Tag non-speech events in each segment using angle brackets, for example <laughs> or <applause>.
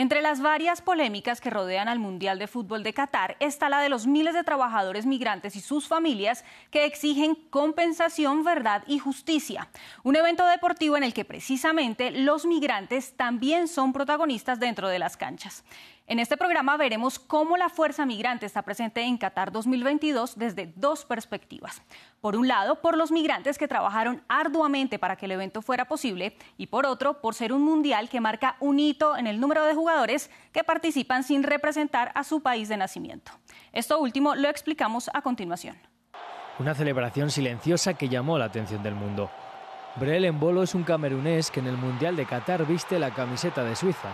Entre las varias polémicas que rodean al Mundial de Fútbol de Qatar está la de los miles de trabajadores migrantes y sus familias que exigen compensación, verdad y justicia. Un evento deportivo en el que precisamente los migrantes también son protagonistas dentro de las canchas. En este programa veremos cómo la fuerza migrante está presente en Qatar 2022 desde dos perspectivas. Por un lado, por los migrantes que trabajaron arduamente para que el evento fuera posible y por otro, por ser un mundial que marca un hito en el número de jugadores que participan sin representar a su país de nacimiento. Esto último lo explicamos a continuación. Una celebración silenciosa que llamó la atención del mundo. Brel Embolo es un camerunés que en el Mundial de Qatar viste la camiseta de Suiza.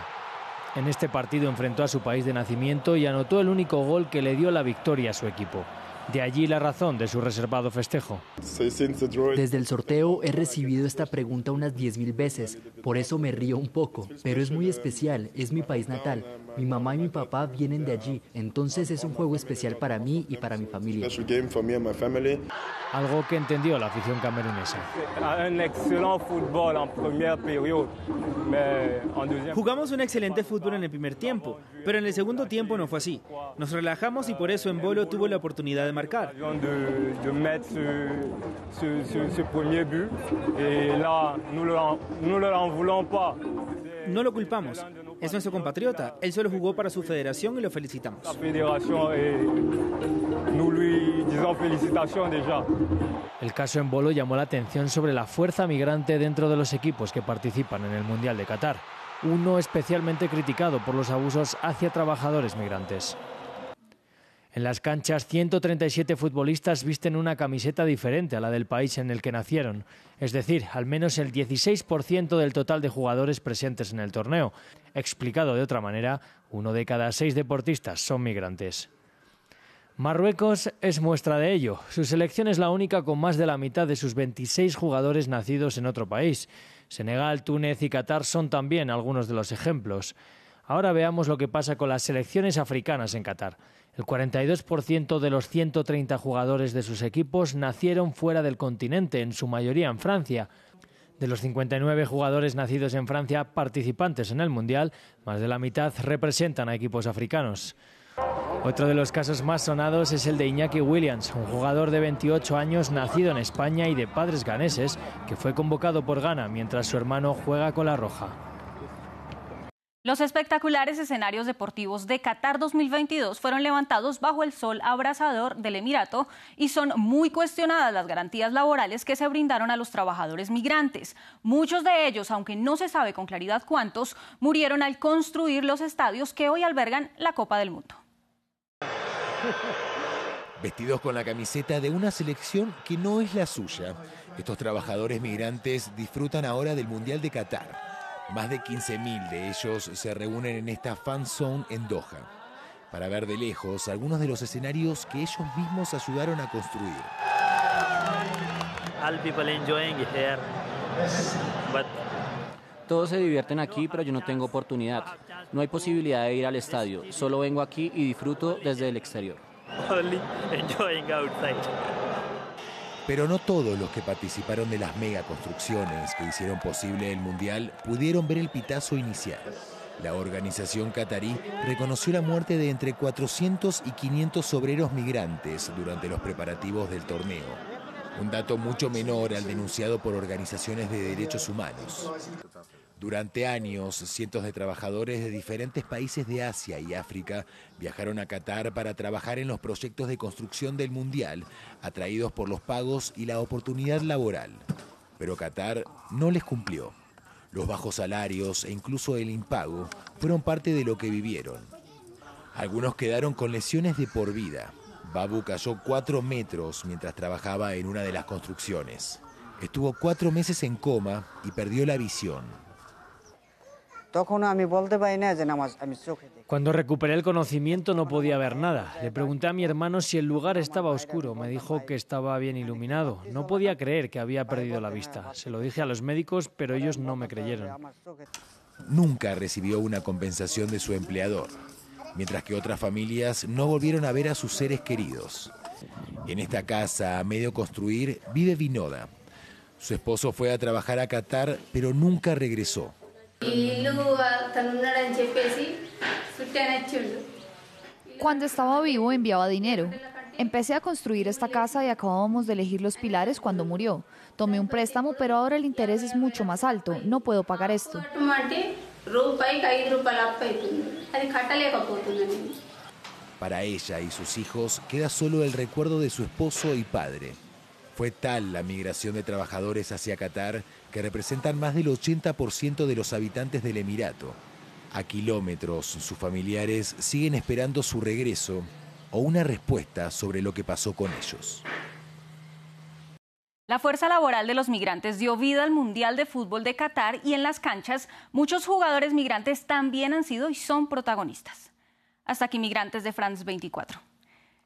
En este partido enfrentó a su país de nacimiento y anotó el único gol que le dio la victoria a su equipo. De allí la razón de su reservado festejo. Desde el sorteo he recibido esta pregunta unas 10.000 veces, por eso me río un poco, pero es muy especial, es mi país natal. Mi mamá y mi papá vienen de allí, entonces es un juego especial para mí y para mi familia. Algo que entendió la afición camerunesa. Jugamos un excelente fútbol en el primer tiempo, pero en el segundo tiempo no fue así. Nos relajamos y por eso en Bolo tuvo la oportunidad de marcar. No lo culpamos. Es nuestro compatriota. Él solo jugó para su federación y lo felicitamos. El caso en Bolo llamó la atención sobre la fuerza migrante dentro de los equipos que participan en el Mundial de Qatar. Uno especialmente criticado por los abusos hacia trabajadores migrantes. En las canchas, 137 futbolistas visten una camiseta diferente a la del país en el que nacieron, es decir, al menos el 16% del total de jugadores presentes en el torneo. Explicado de otra manera, uno de cada seis deportistas son migrantes. Marruecos es muestra de ello. Su selección es la única con más de la mitad de sus 26 jugadores nacidos en otro país. Senegal, Túnez y Qatar son también algunos de los ejemplos. Ahora veamos lo que pasa con las selecciones africanas en Qatar. El 42% de los 130 jugadores de sus equipos nacieron fuera del continente, en su mayoría en Francia. De los 59 jugadores nacidos en Francia participantes en el Mundial, más de la mitad representan a equipos africanos. Otro de los casos más sonados es el de Iñaki Williams, un jugador de 28 años nacido en España y de padres ganeses, que fue convocado por Ghana mientras su hermano juega con la Roja. Los espectaculares escenarios deportivos de Qatar 2022 fueron levantados bajo el sol abrasador del Emirato y son muy cuestionadas las garantías laborales que se brindaron a los trabajadores migrantes. Muchos de ellos, aunque no se sabe con claridad cuántos, murieron al construir los estadios que hoy albergan la Copa del Mundo. Vestidos con la camiseta de una selección que no es la suya, estos trabajadores migrantes disfrutan ahora del Mundial de Qatar. Más de 15.000 de ellos se reúnen en esta fan zone en Doha para ver de lejos algunos de los escenarios que ellos mismos ayudaron a construir. Todos se divierten aquí, pero yo no tengo oportunidad. No hay posibilidad de ir al estadio. Solo vengo aquí y disfruto desde el exterior. <laughs> Pero no todos los que participaron de las megaconstrucciones que hicieron posible el Mundial pudieron ver el pitazo inicial. La organización catarí reconoció la muerte de entre 400 y 500 obreros migrantes durante los preparativos del torneo, un dato mucho menor al denunciado por organizaciones de derechos humanos. Durante años, cientos de trabajadores de diferentes países de Asia y África viajaron a Qatar para trabajar en los proyectos de construcción del Mundial, atraídos por los pagos y la oportunidad laboral. Pero Qatar no les cumplió. Los bajos salarios e incluso el impago fueron parte de lo que vivieron. Algunos quedaron con lesiones de por vida. Babu cayó cuatro metros mientras trabajaba en una de las construcciones. Estuvo cuatro meses en coma y perdió la visión. Cuando recuperé el conocimiento no podía ver nada. Le pregunté a mi hermano si el lugar estaba oscuro. Me dijo que estaba bien iluminado. No podía creer que había perdido la vista. Se lo dije a los médicos, pero ellos no me creyeron. Nunca recibió una compensación de su empleador, mientras que otras familias no volvieron a ver a sus seres queridos. En esta casa a medio construir vive Vinoda. Su esposo fue a trabajar a Qatar, pero nunca regresó. Cuando estaba vivo enviaba dinero. Empecé a construir esta casa y acabábamos de elegir los pilares cuando murió. Tomé un préstamo, pero ahora el interés es mucho más alto. No puedo pagar esto. Para ella y sus hijos queda solo el recuerdo de su esposo y padre. Fue tal la migración de trabajadores hacia Qatar que representan más del 80% de los habitantes del Emirato. A kilómetros, sus familiares siguen esperando su regreso o una respuesta sobre lo que pasó con ellos. La fuerza laboral de los migrantes dio vida al Mundial de Fútbol de Qatar y en las canchas muchos jugadores migrantes también han sido y son protagonistas. Hasta aquí Migrantes de France 24.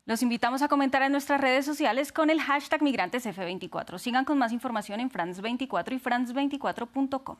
Los invitamos a comentar en nuestras redes sociales con el hashtag MigrantesF24. Sigan con más información en France24 y France24.com.